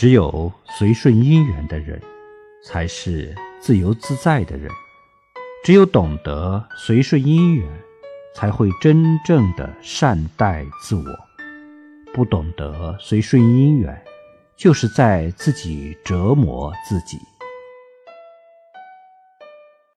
只有随顺因缘的人才是自由自在的人。只有懂得随顺因缘才会真正的善待自我。不懂得随顺因缘就是在自己折磨自己。